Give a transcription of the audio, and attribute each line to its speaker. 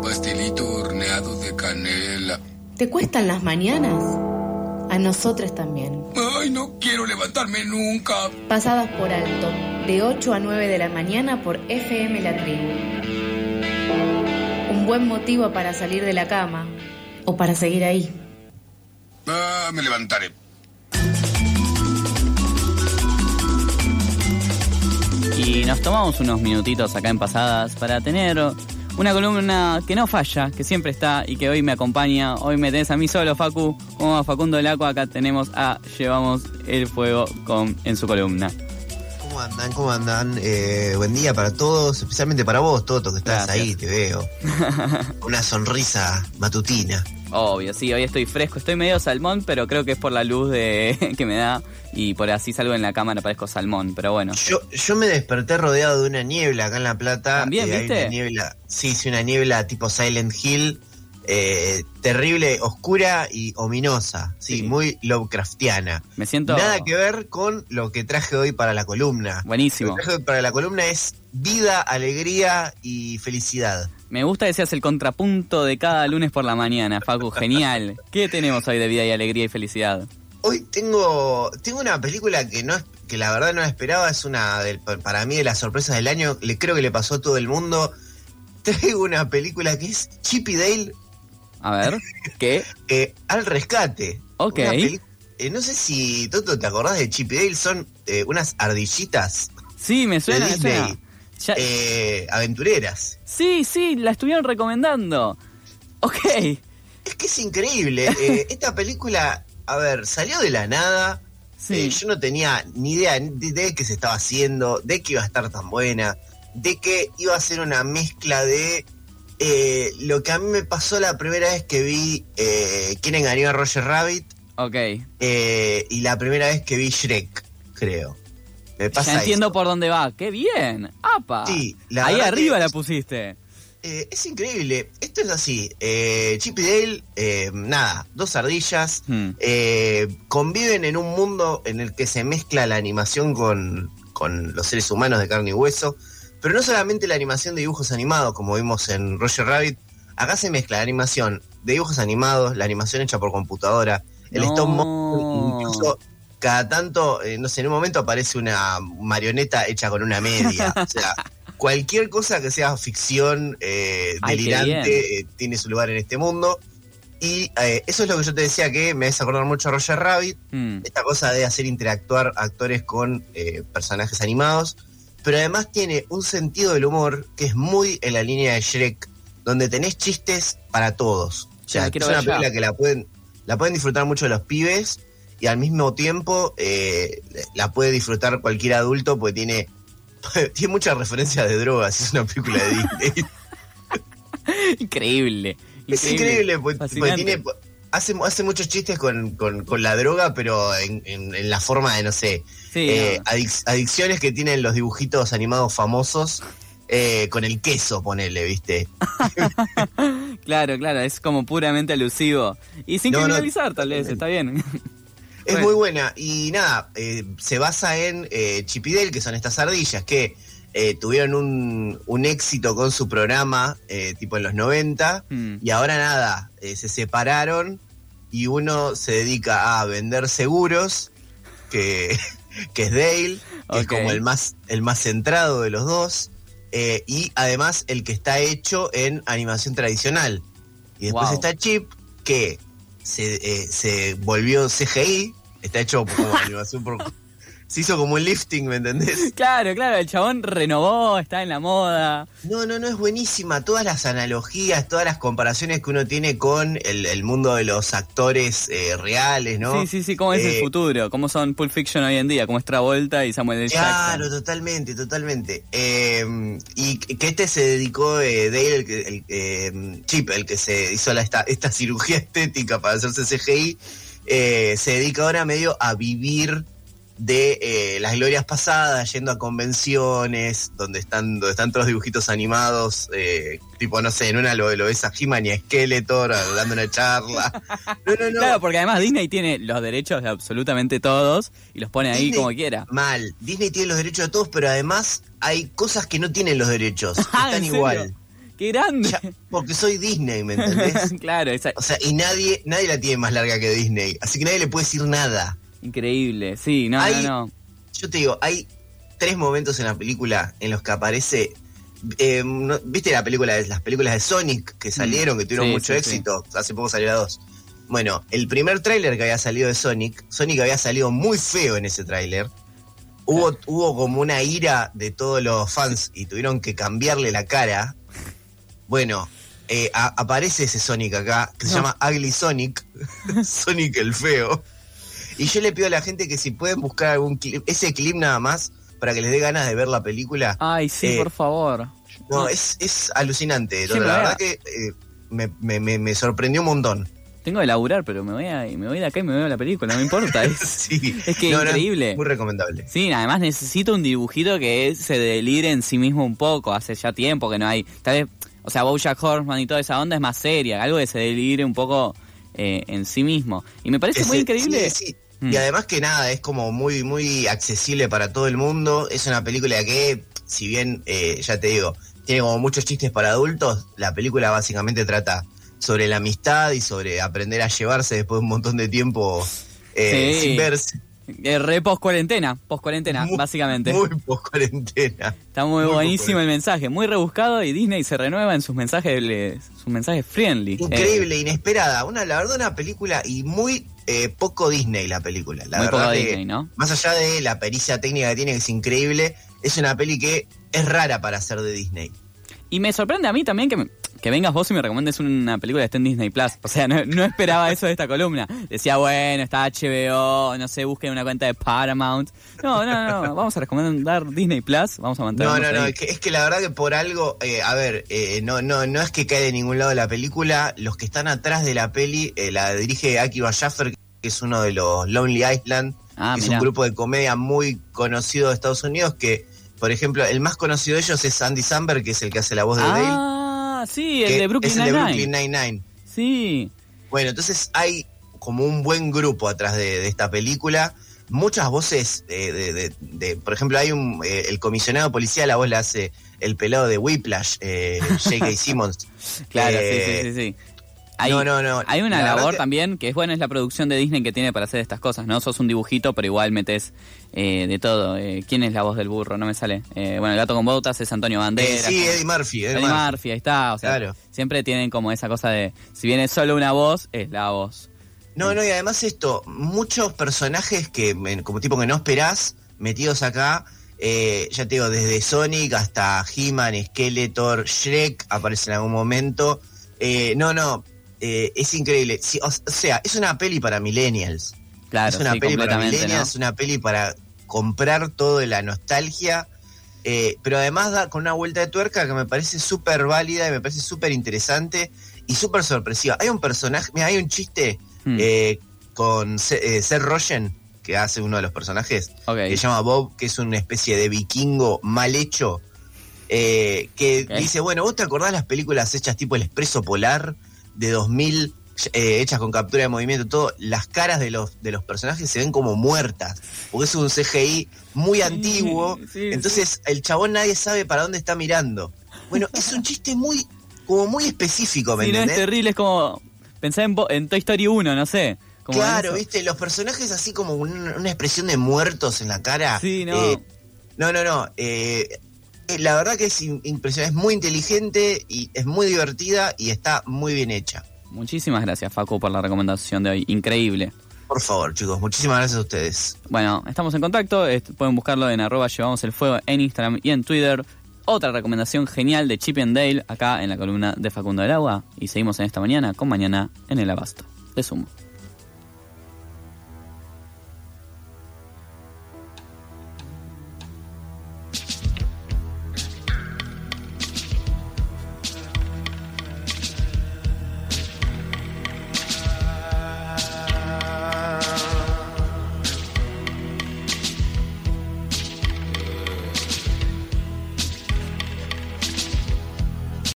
Speaker 1: un pastelito horneado de canela.
Speaker 2: ¿Te cuestan las mañanas? A nosotros también.
Speaker 1: Ay, no quiero levantarme nunca.
Speaker 2: Pasadas por alto, de 8 a 9 de la mañana por FM La Tribu. Un buen motivo para salir de la cama o para seguir ahí.
Speaker 1: Ah, me levantaré.
Speaker 3: Y nos tomamos unos minutitos acá en Pasadas para tener una columna que no falla, que siempre está y que hoy me acompaña. Hoy me tenés a mí solo, Facu. Como a Facundo Laco, acá tenemos a Llevamos el Fuego con, en su columna.
Speaker 4: ¿Cómo andan? ¿Cómo andan? Eh, buen día para todos, especialmente para vos, Toto, que estás
Speaker 3: Gracias.
Speaker 4: ahí, te veo. Una sonrisa matutina.
Speaker 3: Obvio, sí, hoy estoy fresco, estoy medio salmón, pero creo que es por la luz de que me da y por así salgo en la cámara parezco salmón, pero bueno.
Speaker 4: Yo, yo me desperté rodeado de una niebla acá en La Plata. eh,
Speaker 3: ¿También,
Speaker 4: hay
Speaker 3: viste?
Speaker 4: una niebla, sí, sí, una niebla tipo Silent Hill, eh, terrible, oscura y ominosa. Sí,
Speaker 3: Sí.
Speaker 4: muy Lovecraftiana.
Speaker 3: Me siento
Speaker 4: Nada que ver con lo que traje hoy para la columna.
Speaker 3: buenísimo.
Speaker 4: Lo que traje hoy para la columna es vida, alegría y felicidad.
Speaker 3: Me gusta que seas el contrapunto de cada lunes por la mañana, Facu, genial. ¿Qué tenemos hoy de vida y alegría y felicidad?
Speaker 4: Hoy tengo, tengo una película que no es, que la verdad no la esperaba, es una del- para mí de las sorpresas del año, le creo que le pasó a todo el mundo. Traigo una película que es Chip y Dale
Speaker 3: A ver, ¿qué?
Speaker 4: eh, al rescate.
Speaker 3: Ok.
Speaker 4: Una peli- eh, no sé si, Toto, ¿te acordás de Chip y Dale? Son eh, unas ardillitas
Speaker 3: Sí, me suena,
Speaker 4: de
Speaker 3: me suena. Ya-
Speaker 4: eh, aventureras.
Speaker 3: Sí, sí, la estuvieron recomendando. Ok.
Speaker 4: Es que es increíble. eh, esta película, a ver, salió de la nada.
Speaker 3: Sí.
Speaker 4: Eh, yo no tenía ni idea de, de qué se estaba haciendo, de que iba a estar tan buena, de que iba a ser una mezcla de eh, lo que a mí me pasó la primera vez que vi eh, quién engañó a Roger Rabbit
Speaker 3: Ok.
Speaker 4: y la primera vez que vi Shrek, creo. Me pasa
Speaker 3: Ya entiendo por dónde va. ¡Qué bien! ¡Apa!
Speaker 4: Sí, la
Speaker 3: Ahí arriba la pusiste.
Speaker 4: Eh, es increíble. Esto es así. Eh, Chip y Dale, eh, nada, dos ardillas.
Speaker 3: Hmm.
Speaker 4: eh, conviven en un mundo en el que se mezcla la animación con, con los seres humanos de carne y hueso, pero no solamente la animación de dibujos animados, como vimos en Roger Rabbit, acá se mezcla la animación de dibujos animados, la animación hecha por computadora, el
Speaker 3: No.
Speaker 4: stop motion, incluso cada tanto, eh, no sé, en un momento aparece una marioneta hecha con una media, o sea, cualquier cosa que sea ficción eh,
Speaker 3: Ay,
Speaker 4: delirante eh, tiene su lugar en este mundo. Y eso es lo que yo te decía que me hace acordar mucho a Roger Rabbit,
Speaker 3: Hmm.
Speaker 4: esta cosa de hacer interactuar actores con eh, personajes animados, pero además tiene un sentido del humor que es muy en la línea de Shrek, donde tenés chistes para todos. O sea, es una
Speaker 3: ya.
Speaker 4: película que la pueden, la pueden disfrutar mucho los pibes y al mismo tiempo eh, la puede disfrutar cualquier adulto porque tiene, tiene muchas referencias de drogas, es una película de Disney.
Speaker 3: Increíble.
Speaker 4: Es increíble, porque, porque
Speaker 3: Fascinante.
Speaker 4: tiene, hace, hace muchos chistes con, con- con la droga, pero en, en- en la forma de, no sé,
Speaker 3: Sí,
Speaker 4: eh,
Speaker 3: no.
Speaker 4: adic- adicciones que tienen los dibujitos animados famosos eh, con el queso, ponele, ¿viste?
Speaker 3: Claro, claro, es como puramente alusivo. Y sin
Speaker 4: No, no,
Speaker 3: criminalizar, tal vez, está bien.
Speaker 4: Es
Speaker 3: Bueno.
Speaker 4: muy buena. Y nada, eh, se basa en eh, Chip y Dale, que son estas ardillas que eh, tuvieron un, un éxito con su programa, eh, tipo en los 90,
Speaker 3: Hmm.
Speaker 4: y ahora nada, se separaron y uno se dedica a vender seguros, que, que es Dale, que es como el más, el más centrado de los dos, y además el que está hecho en animación tradicional. Y después
Speaker 3: Wow.
Speaker 4: está Chip, que se, eh, se volvió CGI, está hecho como animación por... Se hizo como un lifting, ¿me entendés?
Speaker 3: Claro, claro, el chabón renovó, está en la moda.
Speaker 4: No, no, no, es buenísima. Todas las analogías, todas las comparaciones que uno tiene con el, el mundo de los actores eh, reales, ¿no?
Speaker 3: Sí, sí, sí, cómo es el
Speaker 4: Eh,
Speaker 3: futuro, cómo son Pulp Fiction hoy en día, cómo es Travolta y Samuel L.
Speaker 4: Claro,
Speaker 3: Jackson.
Speaker 4: totalmente, totalmente. Eh, y que este se dedicó, Dale, el, que- el, Chip, el que se hizo la, esta, esta cirugía estética para hacerse CGI, eh, se dedica ahora medio a vivir de eh, las glorias pasadas, yendo a convenciones, donde están, donde están todos los dibujitos animados, eh, tipo, no sé, en una lo, lo ves a He-Man y a Skeletor dando una charla. No, no, no.
Speaker 3: Claro, porque además Disney tiene los derechos de absolutamente todos y los pone ahí
Speaker 4: Disney-
Speaker 3: como quiera.
Speaker 4: Mal. Disney tiene los derechos de todos, pero además hay cosas que no tienen los derechos.
Speaker 3: Ah,
Speaker 4: Están igual.
Speaker 3: ¡Qué grande!
Speaker 4: Ya, porque soy Disney, ¿me entendés?
Speaker 3: claro, esa-
Speaker 4: O sea, y nadie, nadie la tiene más larga que Disney. Así que nadie le puede decir nada.
Speaker 3: increíble. Sí, no,
Speaker 4: Hay-
Speaker 3: no, no.
Speaker 4: Yo te digo, hay tres momentos en la película en los que aparece. eh, no- ¿Viste la película de, las películas de Sonic que salieron, que tuvieron
Speaker 3: Mm. Sí,
Speaker 4: mucho
Speaker 3: sí, sí.
Speaker 4: éxito? Hace poco salió la 2. Bueno, el primer tráiler que había salido de Sonic, Sonic había salido muy feo en ese tráiler. Hubo, hubo como una ira de todos los fans y tuvieron que cambiarle la cara. Bueno, eh, a- aparece ese Sonic acá, que se
Speaker 3: No.
Speaker 4: llama Ugly Sonic, Sonic el feo. Y yo le pido a la gente que si pueden buscar algún clip, ese clip nada más, para que les dé ganas de ver la película.
Speaker 3: Ay, sí,
Speaker 4: Eh,
Speaker 3: por favor.
Speaker 4: No, es, es alucinante.
Speaker 3: Sí,
Speaker 4: la verdad que eh, me, me- me- me sorprendió un montón.
Speaker 3: Tengo que laburar, pero me voy, a, me voy de acá y me veo la película, no me importa. Es,
Speaker 4: Sí.
Speaker 3: es que
Speaker 4: No, no,
Speaker 3: increíble.
Speaker 4: muy recomendable.
Speaker 3: Sí, además necesito un dibujito que se delire en sí mismo un poco. Hace ya tiempo que no hay. Tal vez, o sea, Bojack Horseman y toda esa onda es más seria. Algo que se delire un poco eh, en sí mismo. Y me parece muy increíble.
Speaker 4: sí, sí.
Speaker 3: Mm.
Speaker 4: Y además que nada, es como muy, muy accesible para todo el mundo. Es una película que, si bien, eh, ya te digo, tiene como muchos chistes para adultos, la película básicamente trata sobre la amistad y sobre aprender a llevarse después de un montón de tiempo eh,
Speaker 3: Sí.
Speaker 4: sin verse.
Speaker 3: Eh, re post cuarentena, post cuarentena,
Speaker 4: Muy-
Speaker 3: básicamente.
Speaker 4: Muy post cuarentena.
Speaker 3: Está muy,
Speaker 4: muy
Speaker 3: buenísimo el mensaje, muy rebuscado y Disney se renueva en sus mensajes, sus mensajes friendly.
Speaker 4: Increíble, inesperada. Una, la verdad, una película y muy eh, poco Disney la película. La
Speaker 3: muy
Speaker 4: verdad
Speaker 3: poco
Speaker 4: que,
Speaker 3: Disney, ¿no?
Speaker 4: Más allá de la pericia técnica que tiene, que es increíble, es una peli que es rara para ser de Disney.
Speaker 3: Y me sorprende a mí también que, que vengas vos y me recomiendes una película que esté en Disney Plus. O sea, no, no esperaba eso de esta columna. Decía, bueno, está HBO, no sé, busquen una cuenta de Paramount. No, no, no, vamos a recomendar Disney Plus, vamos a
Speaker 4: No,
Speaker 3: mantenernos
Speaker 4: no, no,
Speaker 3: ahí.
Speaker 4: es que, es que la verdad que por algo, eh, a ver, eh, no, no, no es que cae de ningún lado la película, los que están atrás de la peli, eh, la dirige Akiva Schaffer, que es uno de los Lonely Island,
Speaker 3: Ah,
Speaker 4: que es un grupo de comedia muy conocido de Estados Unidos, que, por ejemplo, el más conocido de ellos es Andy Samberg, que es el que hace la voz de Dale.
Speaker 3: Ah, sí, el de Brooklyn
Speaker 4: es el de
Speaker 3: Nine-Nine.
Speaker 4: Brooklyn Nine-Nine.
Speaker 3: Sí.
Speaker 4: Bueno, entonces hay como un buen grupo atrás de, de esta película. Muchas voces, de, de- de- de- por ejemplo, hay un eh, el comisionado policial, la voz la hace el pelado de Whiplash, eh, J.K. Simmons.
Speaker 3: Claro,
Speaker 4: Eh,
Speaker 3: sí, sí, sí, sí. Hay,
Speaker 4: no, no, no.
Speaker 3: hay una
Speaker 4: La
Speaker 3: labor
Speaker 4: que-
Speaker 3: también que es buena, es la producción de Disney que tiene para hacer estas cosas, ¿no? Sos un dibujito, pero igual metes eh, de todo. Eh, ¿Quién es la voz del burro? No me sale. Eh, bueno, el gato con botas es Antonio Banderas.
Speaker 4: sí, Eddie Murphy. Eddie
Speaker 3: Eddie
Speaker 4: Murphy.
Speaker 3: Murphy, ahí está. O sea,
Speaker 4: Claro.
Speaker 3: siempre tienen como esa cosa de, si bien es solo una voz, es la voz.
Speaker 4: No, no, y además esto, muchos personajes que, como tipo que no esperás, metidos acá, eh, ya te digo, desde Sonic hasta He-Man, Skeletor, Shrek aparece en algún momento. Eh, no, no, eh, es increíble. O, sea, es una peli para millennials.
Speaker 3: Claro,
Speaker 4: es una
Speaker 3: sí,
Speaker 4: peli para millennials, una peli para comprar todo de la nostalgia. eh, pero además da con una vuelta de tuerca que me parece súper válida y me parece súper interesante y súper sorpresiva. Hay un personaje, mira, hay un chiste
Speaker 3: Hmm,
Speaker 4: eh, con eh, Seth Rogen, que hace uno de los personajes, que se llama Bob, que es una especie de vikingo mal hecho, eh, que dice, bueno, ¿vos te acordás las películas hechas tipo El Expreso Polar de 2000, eh, hechas con captura de movimiento, todo? Las caras de los, de los personajes se ven como muertas, porque es un CGI muy antiguo,
Speaker 3: sí,
Speaker 4: entonces el chabón nadie sabe para dónde está mirando. Bueno, es un chiste muy, como muy específico, ¿me
Speaker 3: no, es terrible, es como, pensá en, Toy Story 1, no sé. Como
Speaker 4: Claro, viste, los personajes así como un- una expresión de muertos en la cara.
Speaker 3: Sí, no.
Speaker 4: Eh, no, no, no. eh, la verdad que es impresionante, es muy inteligente y es muy divertida y está muy bien hecha.
Speaker 3: Muchísimas gracias, Facu, por la recomendación de hoy. Increíble.
Speaker 4: Por favor, chicos, muchísimas gracias a ustedes.
Speaker 3: Bueno, estamos en contacto. Pueden buscarlo en arroba llevamos el fuego en Instagram y en Twitter. Otra recomendación genial de Chip and Dale acá en la columna de Facundo del Agua. Y seguimos en esta mañana con mañana en el abasto de Sumo.